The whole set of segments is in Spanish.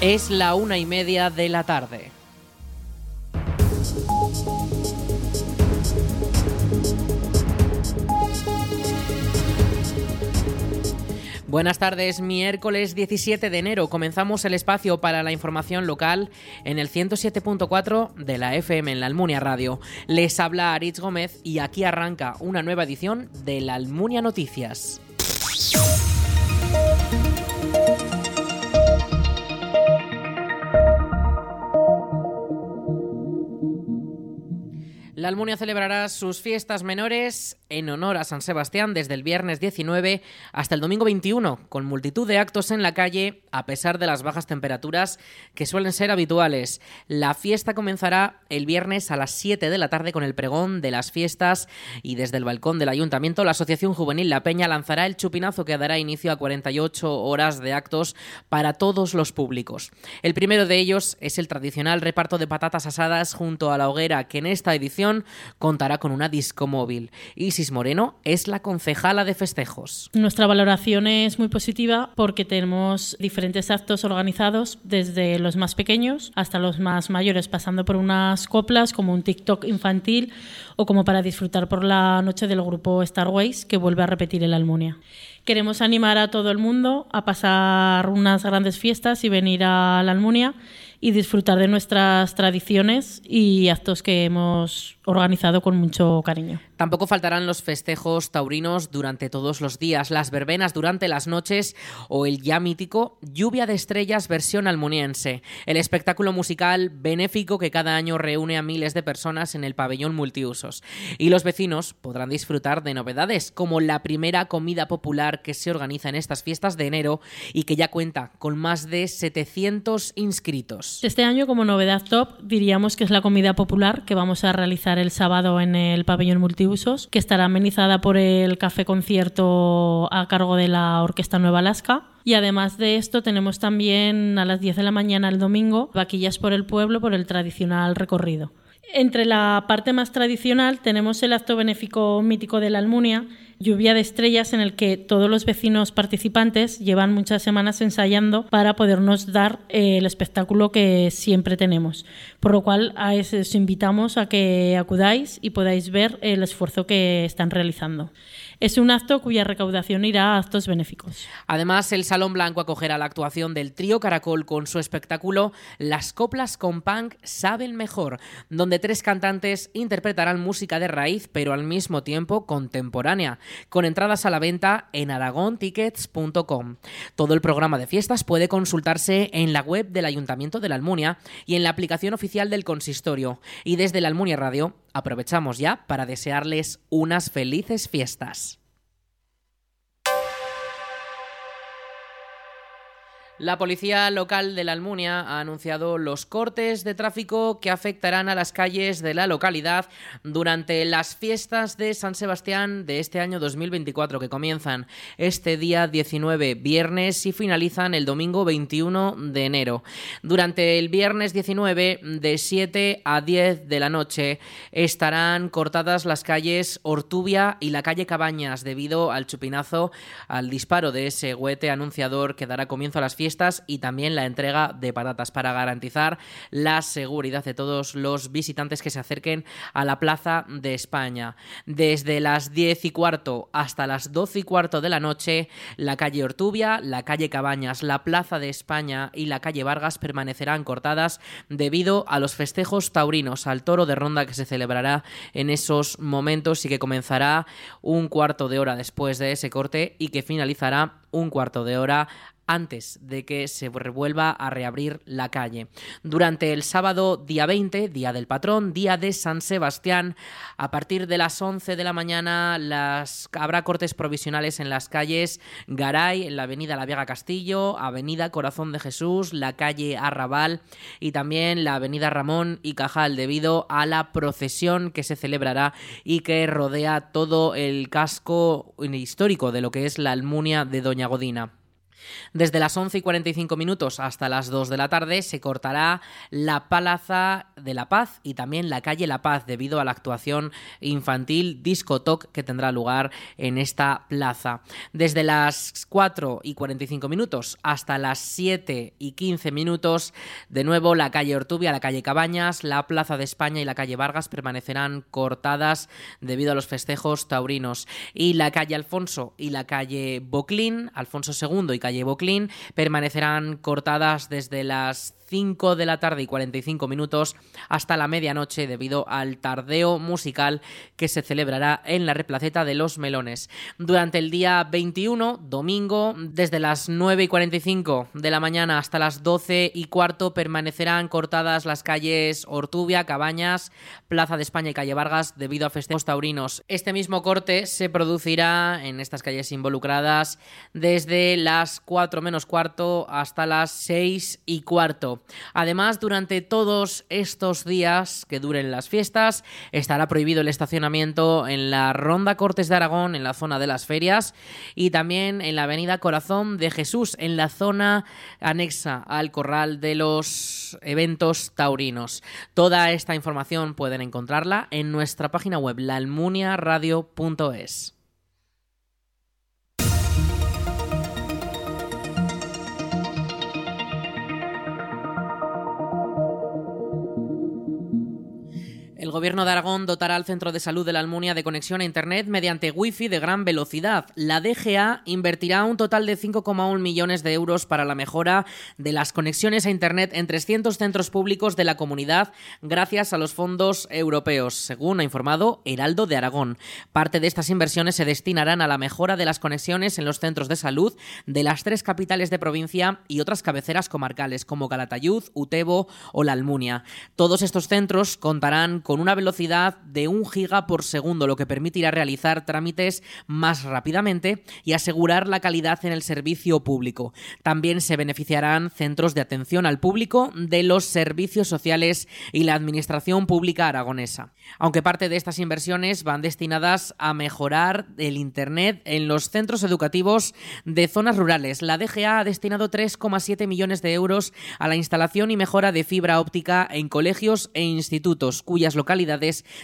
Es la una y media de la tarde. Buenas tardes, miércoles 17 de enero comenzamos el espacio para la información local en el 107.4 de la FM en la Almunia Radio. Les habla Aritz Gómez y aquí arranca una nueva edición de la Almunia Noticias. La Almunia celebrará sus fiestas menores en honor a San Sebastián desde el viernes 19 hasta el domingo 21, con multitud de actos en la calle a pesar de las bajas temperaturas que suelen ser habituales. La fiesta comenzará el viernes a las 7 de la tarde con el pregón de las fiestas y desde el balcón del ayuntamiento la Asociación Juvenil La Peña lanzará el chupinazo que dará inicio a 48 horas de actos para todos los públicos. El primero de ellos es el tradicional reparto de patatas asadas junto a la hoguera que en esta edición contará con una disco móvil. Isis Moreno es la concejala de festejos. Nuestra valoración es muy positiva porque tenemos diferentes actos organizados desde los más pequeños hasta los más mayores, pasando por unas coplas como un TikTok infantil o como para disfrutar por la noche del grupo Starways que vuelve a repetir el Almunia. Queremos animar a todo el mundo a pasar unas grandes fiestas y venir a la Almunia y disfrutar de nuestras tradiciones y actos que hemos organizado con mucho cariño. Tampoco faltarán los festejos taurinos durante todos los días, las verbenas durante las noches o el ya mítico Lluvia de Estrellas versión almuniense, el espectáculo musical benéfico que cada año reúne a miles de personas en el pabellón multiusos. Y los vecinos podrán disfrutar de novedades como la primera comida popular que se organiza en estas fiestas de enero y que ya cuenta con más de 700 inscritos. Este año como novedad top diríamos que es la comida popular que vamos a realizar el sábado en el pabellón multiusos, que estará amenizada por el café concierto a cargo de la Orquesta Nueva Alaska. Y además de esto tenemos también a las 10 de la mañana el domingo vaquillas por el pueblo por el tradicional recorrido. Entre la parte más tradicional tenemos el acto benéfico mítico de la Almunia, Lluvia de Estrellas, en el que todos los vecinos participantes llevan muchas semanas ensayando para podernos dar eh, el espectáculo que siempre tenemos. Por lo cual os invitamos a que acudáis y podáis ver el esfuerzo que están realizando. Es un acto cuya recaudación irá a actos benéficos. Además, el Salón Blanco acogerá la actuación del trío Caracol con su espectáculo Las coplas con punk saben mejor, donde tres cantantes interpretarán música de raíz, pero al mismo tiempo contemporánea, con entradas a la venta en aragontickets.com. Todo el programa de fiestas puede consultarse en la web del Ayuntamiento de la Almunia y en la aplicación oficial del consistorio. Y desde la Almunia Radio aprovechamos ya para desearles unas felices fiestas. La policía local de la Almunia ha anunciado los cortes de tráfico que afectarán a las calles de la localidad durante las fiestas de San Sebastián de este año 2024 que comienzan este día 19 viernes y finalizan el domingo 21 de enero. Durante el viernes 19 de 7 a 10 de la noche estarán cortadas las calles Ortubia y la calle Cabañas debido al chupinazo, al disparo de ese huete anunciador que dará comienzo a las fiestas y también la entrega de patatas para garantizar la seguridad de todos los visitantes que se acerquen a la Plaza de España. Desde las 10 y cuarto hasta las 12 y cuarto de la noche, la calle Ortubia, la calle Cabañas, la Plaza de España y la calle Vargas permanecerán cortadas debido a los festejos taurinos, al toro de ronda que se celebrará en esos momentos y que comenzará un cuarto de hora después de ese corte y que finalizará un cuarto de hora antes de que se vuelva a reabrir la calle. Durante el sábado día 20, día del patrón, día de San Sebastián, a partir de las 11 de la mañana habrá cortes provisionales en las calles Garay, en la avenida La Vega Castillo, avenida Corazón de Jesús, la calle Arrabal y también la avenida Ramón y Cajal debido a la procesión que se celebrará y que rodea todo el casco histórico de lo que es la Almunia de Doña Godina. Desde las 11 y 45 minutos hasta las 2 de la tarde se cortará la Plaza de la Paz y también la calle La Paz debido a la actuación infantil Disco Talk que tendrá lugar en esta plaza. Desde las 4 y 45 minutos hasta las 7 y 15 minutos, de nuevo la calle Ortubia, la calle Cabañas, la Plaza de España y la calle Vargas permanecerán cortadas debido a los festejos taurinos. Y la calle Alfonso y la calle Boclín, Alfonso II y calle Boclín, permanecerán cortadas desde las 5 de la tarde y 45 minutos hasta la medianoche debido al tardeo musical que se celebrará en la replaceta de los melones. Durante el día 21, domingo, desde las 9 y 45 de la mañana hasta las 12 y cuarto permanecerán cortadas las calles Ortubia, Cabañas, Plaza de España y Calle Vargas debido a festejos taurinos. Este mismo corte se producirá en estas calles involucradas desde las 4 menos cuarto hasta las 6 y cuarto. Además, durante todos estos días que duren las fiestas, estará prohibido el estacionamiento en la Ronda Cortes de Aragón, en la zona de las ferias, y también en la Avenida Corazón de Jesús, en la zona anexa al corral de los eventos taurinos. Toda esta información pueden encontrarla en nuestra página web, laalmuniaradio.es. El Gobierno de Aragón dotará al Centro de Salud de la Almunia de conexión a Internet mediante Wi-Fi de gran velocidad. La DGA invertirá un total de 5,1 millones de euros para la mejora de las conexiones a Internet en 300 centros públicos de la comunidad gracias a los fondos europeos, según ha informado Heraldo de Aragón. Parte de estas inversiones se destinarán a la mejora de las conexiones en los centros de salud de las tres capitales de provincia y otras cabeceras comarcales como Calatayud, Utebo o La Almunia. Todos estos centros contarán con una velocidad de un giga por segundo, lo que permitirá realizar trámites más rápidamente y asegurar la calidad en el servicio público. También se beneficiarán centros de atención al público de los servicios sociales y la administración pública aragonesa. Aunque parte de estas inversiones van destinadas a mejorar el Internet en los centros educativos de zonas rurales, la DGA ha destinado 3,7 millones de euros a la instalación y mejora de fibra óptica en colegios e institutos, cuyas localidades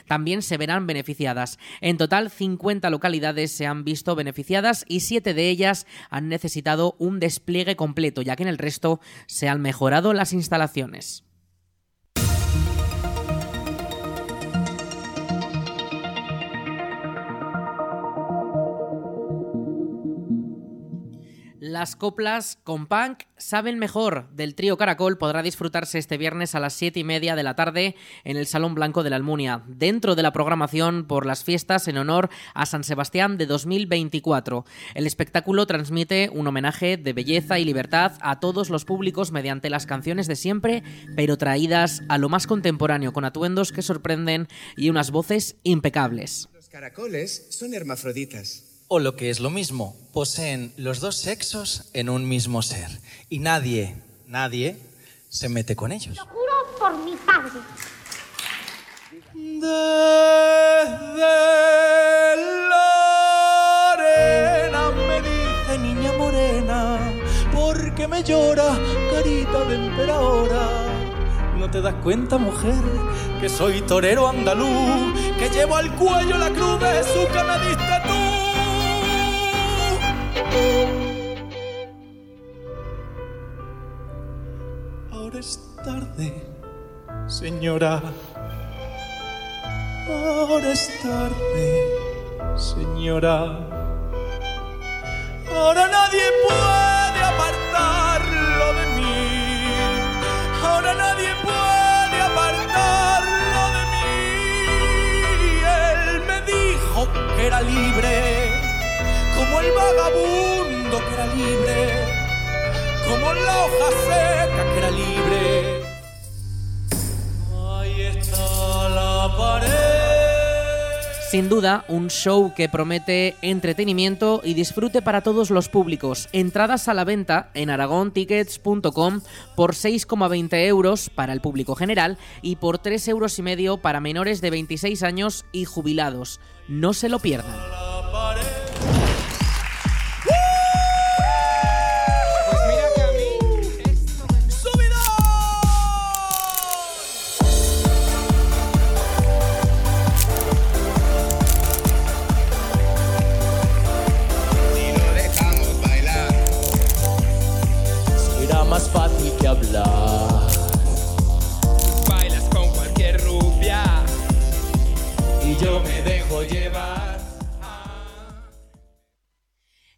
también se verán beneficiadas. En total, 50 localidades se han visto beneficiadas y 7 de ellas han necesitado un despliegue completo, ya que en el resto se han mejorado las instalaciones. Las coplas con punk saben mejor del trío Caracol podrá disfrutarse este viernes a las 7 y media de la tarde en el Salón Blanco de la Almunia, dentro de la programación por las fiestas en honor a San Sebastián de 2024. El espectáculo transmite un homenaje de belleza y libertad a todos los públicos mediante las canciones de siempre, pero traídas a lo más contemporáneo, con atuendos que sorprenden y unas voces impecables. Los caracoles son hermafroditas o lo que es lo mismo, poseen los dos sexos en un mismo ser y nadie, nadie se mete con ellos. Lo juro por mi padre. Desde la arena me dice niña morena, porque me llora carita de emperadora. ¿No te das cuenta, mujer, que soy torero andaluz, que llevo al cuello la cruz de su tú? Ahora es tarde, señora. Ahora es tarde, señora. Ahora nadie puede apartarlo de mí. Ahora nadie puede apartarlo de mí. Él me dijo que era libre como el vagabundo que era libre, como la hoja seca que era libre. Ahí está la pared. Sin duda, un show que promete entretenimiento y disfrute para todos los públicos. Entradas a la venta en aragontickets.com por 6,20 euros para el público general y por 3 euros para menores de 26 años y jubilados. No se lo pierdan. Bailas con cualquier rubia y yo me dejo.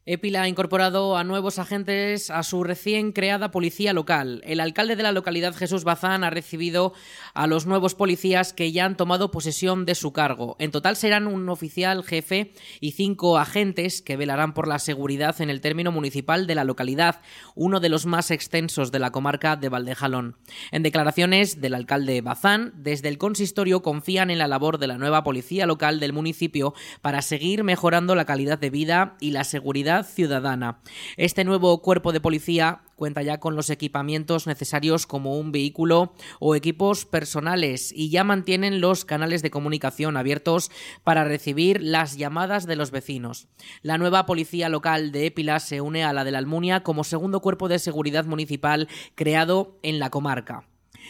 Épila ha incorporado a nuevos agentes a su recién creada policía local. El alcalde de la localidad, Jesús Bazán, ha recibido a los nuevos policías que ya han tomado posesión de su cargo. En total serán un oficial jefe y cinco agentes que velarán por la seguridad en el término municipal de la localidad, uno de los más extensos de la comarca de Valdejalón. En declaraciones del alcalde Bazán, desde el consistorio confían en la labor de la nueva policía local del municipio para seguir mejorando la calidad de vida y la seguridad ciudadana. Este nuevo cuerpo de policía cuenta ya con los equipamientos necesarios como un vehículo o equipos personales y ya mantienen los canales de comunicación abiertos para recibir las llamadas de los vecinos. La nueva policía local de Épila se une a la de la Almunia como segundo cuerpo de seguridad municipal creado en la comarca.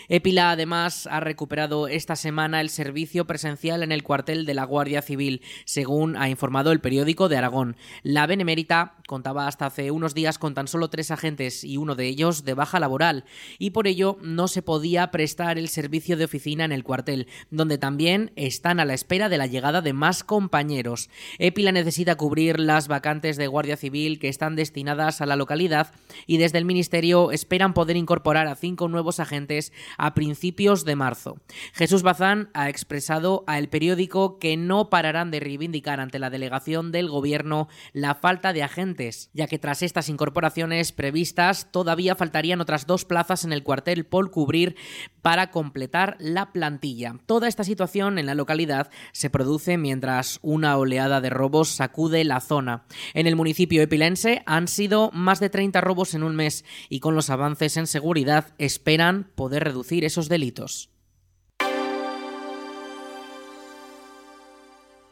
Épila además ha recuperado esta semana el servicio presencial en el cuartel de la Guardia Civil, según ha informado el periódico de Aragón. La Benemérita contaba hasta hace unos días con tan solo tres agentes y uno de ellos de baja laboral, y por ello no se podía prestar el servicio de oficina en el cuartel, donde también están a la espera de la llegada de más compañeros. Épila necesita cubrir las vacantes de Guardia Civil que están destinadas a la localidad y desde el Ministerio esperan poder incorporar a cinco nuevos agentes a principios de marzo. Jesús Bazán ha expresado a el periódico que no pararán de reivindicar ante la delegación del gobierno la falta de agentes, ya que tras estas incorporaciones previstas todavía faltarían otras dos plazas en el cuartel por cubrir para completar la plantilla. Toda esta situación en la localidad se produce mientras una oleada de robos sacude la zona. En el municipio epilense han sido más de 30 robos en un mes y con los avances en seguridad esperan poder reducir esos delitos.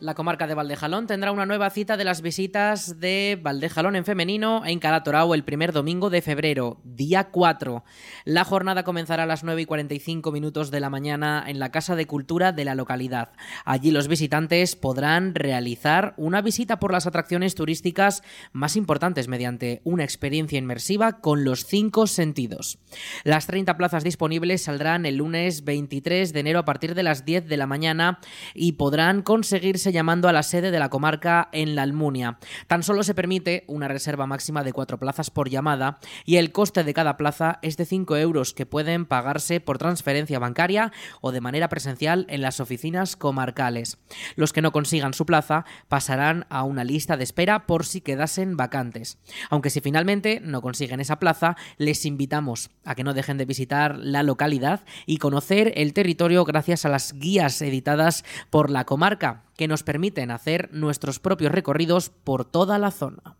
La comarca de Valdejalón tendrá una nueva cita de las visitas de Valdejalón en femenino en Calatorao el primer domingo de febrero, día 4. La jornada comenzará a las 9 y 45 minutos de la mañana en la Casa de Cultura de la localidad. Allí los visitantes podrán realizar una visita por las atracciones turísticas más importantes mediante una experiencia inmersiva con los cinco sentidos. Las 30 plazas disponibles saldrán el lunes 23 de enero a partir de las 10 de la mañana y podrán conseguirse llamando a la sede de la comarca en la Almunia. Tan solo se permite una reserva máxima de cuatro plazas por llamada y el coste de cada plaza es de 5 euros que pueden pagarse por transferencia bancaria o de manera presencial en las oficinas comarcales. Los que no consigan su plaza pasarán a una lista de espera por si quedasen vacantes. Aunque si finalmente no consiguen esa plaza, les invitamos a que no dejen de visitar la localidad y conocer el territorio gracias a las guías editadas por la comarca que nos permiten hacer nuestros propios recorridos por toda la zona.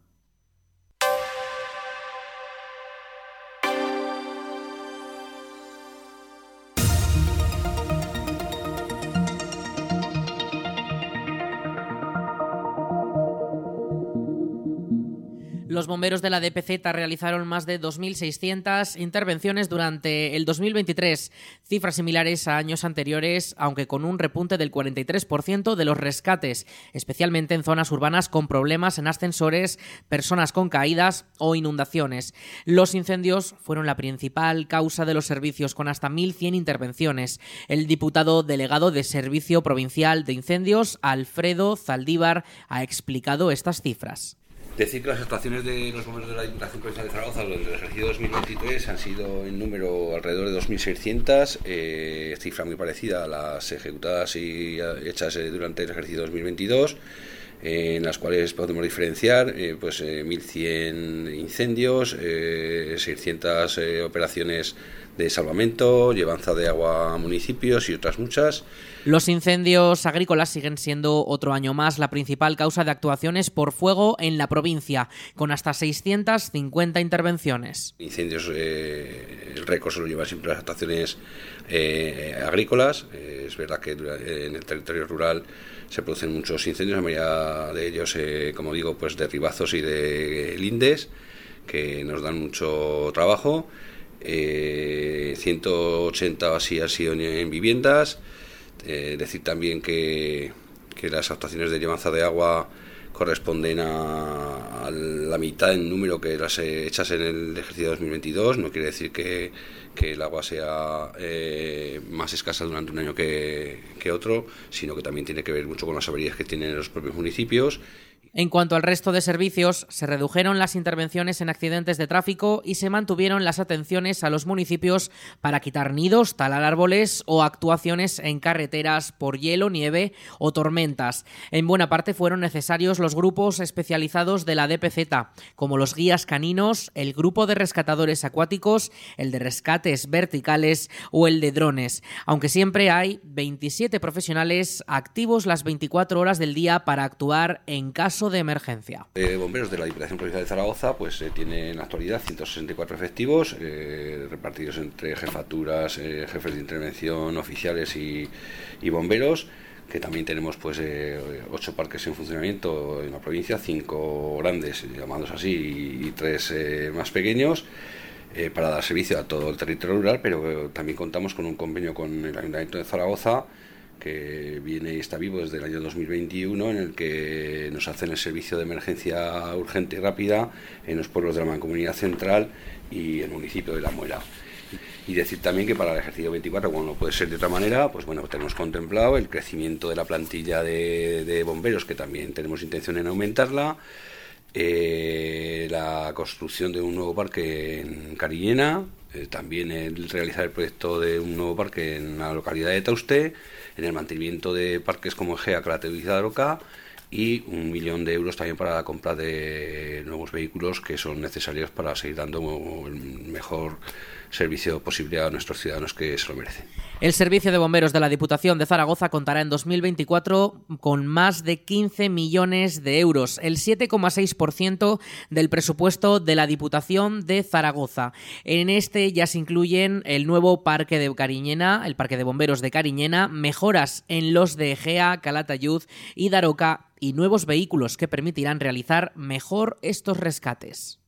Bomberos de la DPZ realizaron más de 2.600 intervenciones durante el 2023, cifras similares a años anteriores, aunque con un repunte del 43% de los rescates, especialmente en zonas urbanas con problemas en ascensores, personas con caídas o inundaciones. Los incendios fueron la principal causa de los servicios, con hasta 1.100 intervenciones. El diputado delegado de Servicio Provincial de Incendios, Alfredo Zaldívar, ha explicado estas cifras. Decir que las actuaciones de los bomberos de la Diputación Provincial de Zaragoza durante el ejercicio 2023 han sido en número alrededor de 2.600, eh, cifra muy parecida a las ejecutadas y hechas eh, durante el ejercicio 2022, eh, en las cuales podemos diferenciar eh, pues 1.100 incendios, 600 operaciones de salvamento, llevanza de agua a municipios y otras muchas. Los incendios agrícolas siguen siendo otro año más la principal causa de actuaciones por fuego en la provincia, con hasta 650 intervenciones. Incendios, eh, el récord se lo lleva siempre las actuaciones eh, agrícolas. Eh, es verdad que en el territorio rural se producen muchos incendios, la mayoría de ellos, eh, como digo, pues de ribazos y de lindes, que nos dan mucho trabajo. Eh, 180 así han sido en, en viviendas. Eh, decir también que, que, las actuaciones de llevanza de agua corresponden a, a la mitad del número que las hechas en el ejercicio 2022. No quiere decir que, que el agua sea eh, más escasa durante un año que, que otro, sino que también tiene que ver mucho con las averías que tienen los propios municipios en cuanto al resto de servicios, se redujeron las intervenciones en accidentes de tráfico y se mantuvieron las atenciones a los municipios para quitar nidos, talar árboles o actuaciones en carreteras por hielo, nieve o tormentas. En buena parte fueron necesarios los grupos especializados de la DPZ, como los guías caninos, el grupo de rescatadores acuáticos, el de rescates verticales o el de drones, aunque siempre hay 27 profesionales activos las 24 horas del día para actuar en caso de emergencia. Eh, bomberos de la Diputación Provincial de Zaragoza pues eh, tienen en la actualidad 164 efectivos eh, repartidos entre jefaturas, eh, jefes de intervención, oficiales y, y bomberos que también tenemos pues eh, ocho parques en funcionamiento en la provincia, cinco grandes, llamados así, y, tres eh, más pequeños, eh, para dar servicio a todo el territorio rural, pero también contamos con un convenio con el Ayuntamiento de Zaragoza que viene y está vivo desde el año 2021, en el que nos hacen el servicio de emergencia urgente y rápida en los pueblos de la Mancomunidad Central y el municipio de La Muela. Y decir también que para el ejercicio 24, como no puede ser de otra manera, pues bueno, tenemos contemplado el crecimiento de la plantilla de, bomberos, que también tenemos intención en aumentarla, eh, la construcción de un nuevo parque en Carillena, eh, también el realizar el proyecto de un nuevo parque en la localidad de Tauste, en el mantenimiento de parques como Egea, Crateo y Daroca y un millón de euros también para la compra de nuevos vehículos que son necesarios para seguir dando el mejor servicio posible a nuestros ciudadanos que se lo merecen. El Servicio de Bomberos de la Diputación de Zaragoza contará en 2024 con más de 15 millones de euros, el 7,6% del presupuesto de la Diputación de Zaragoza. En este ya se incluyen el nuevo parque de Cariñena, el parque de bomberos de Cariñena, mejoras en los de Egea, Calatayud y Daroca y nuevos vehículos que permitirán realizar mejor estos rescates.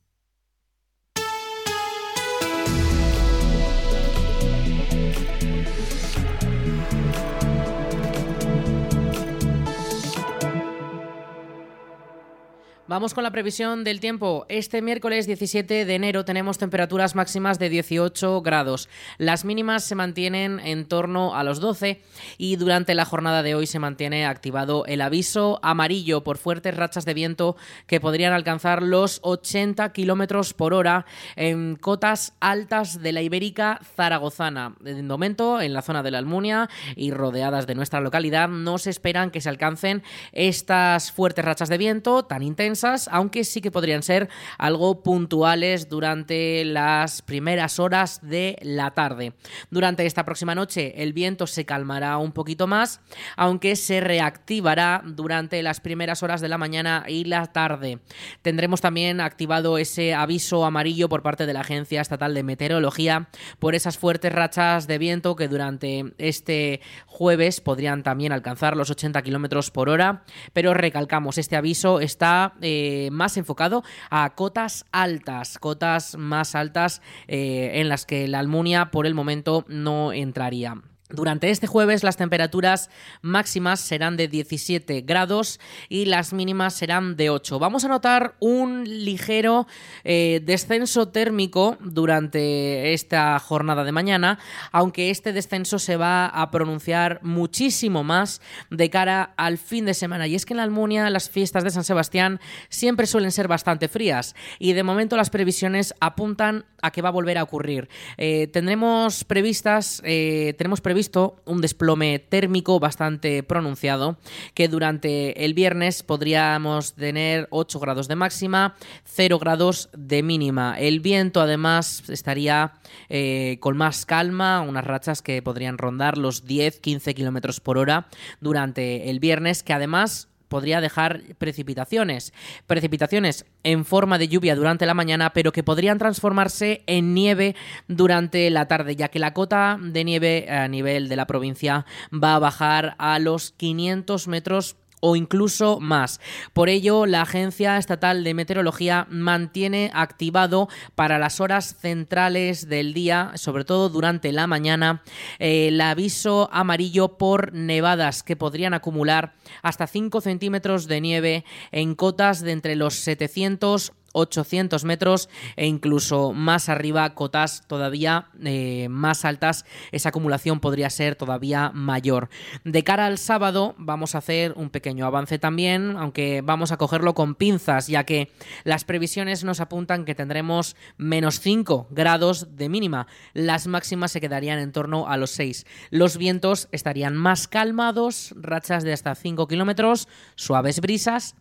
Vamos con la previsión del tiempo. Este miércoles 17 de enero tenemos temperaturas máximas de 18 grados. Las mínimas se mantienen en torno a los 12 y durante la jornada de hoy se mantiene activado el aviso amarillo por fuertes rachas de viento que podrían alcanzar los 80 kilómetros por hora en cotas altas de la Ibérica zaragozana. De momento, en la zona de la Almunia y rodeadas de nuestra localidad, no se esperan que se alcancen estas fuertes rachas de viento tan intensas aunque sí que podrían ser algo puntuales durante las primeras horas de la tarde. Durante esta próxima noche el viento se calmará un poquito más, aunque se reactivará durante las primeras horas de la mañana y la tarde. Tendremos también activado ese aviso amarillo por parte de la Agencia Estatal de Meteorología por esas fuertes rachas de viento que durante este jueves podrían también alcanzar los 80 kilómetros por hora, pero recalcamos, este aviso está eh, más enfocado a cotas altas, cotas más altas eh, en las que la Almunia por el momento no entraría. Durante este jueves las temperaturas máximas serán de 17 grados y las mínimas serán de 8. Vamos a notar un ligero eh, descenso térmico durante esta jornada de mañana, aunque este descenso se va a pronunciar muchísimo más de cara al fin de semana. Y es que en la Almunia las fiestas de San Sebastián siempre suelen ser bastante frías y de momento las previsiones apuntan a que va a volver a ocurrir. Eh, tendremos previstas, eh, tenemos previsto un desplome térmico bastante pronunciado, que durante el viernes podríamos tener 8 grados de máxima, 0 grados de mínima. El viento además estaría eh, con más calma, unas rachas que podrían rondar los 10-15 kilómetros por hora durante el viernes, que además podría dejar precipitaciones. Precipitaciones en forma de lluvia durante la mañana, pero que podrían transformarse en nieve durante la tarde, ya que la cota de nieve a nivel de la provincia va a bajar a los 500 metros o incluso más. Por ello, la Agencia Estatal de Meteorología mantiene activado para las horas centrales del día, sobre todo durante la mañana, el aviso amarillo por nevadas que podrían acumular hasta 5 centímetros de nieve en cotas de entre los 700 800 metros e incluso más arriba, cotas todavía eh, más altas, esa acumulación podría ser todavía mayor. De cara al sábado vamos a hacer un pequeño avance también, aunque vamos a cogerlo con pinzas, ya que las previsiones nos apuntan que tendremos menos 5 grados de mínima. Las máximas se quedarían en torno a los 6. Los vientos estarían más calmados, rachas de hasta 5 kilómetros, suaves brisas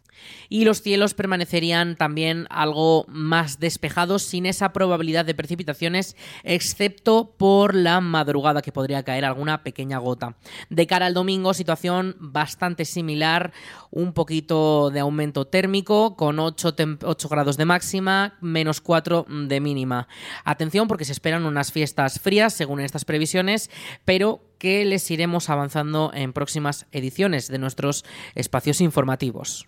y los cielos permanecerían también algo más despejados sin esa probabilidad de precipitaciones excepto por la madrugada que podría caer alguna pequeña gota. De cara al domingo situación bastante similar, un poquito de aumento térmico con 8, 8 grados de máxima, menos 4 de mínima. Atención porque se esperan unas fiestas frías según estas previsiones, pero que les iremos avanzando en próximas ediciones de nuestros espacios informativos.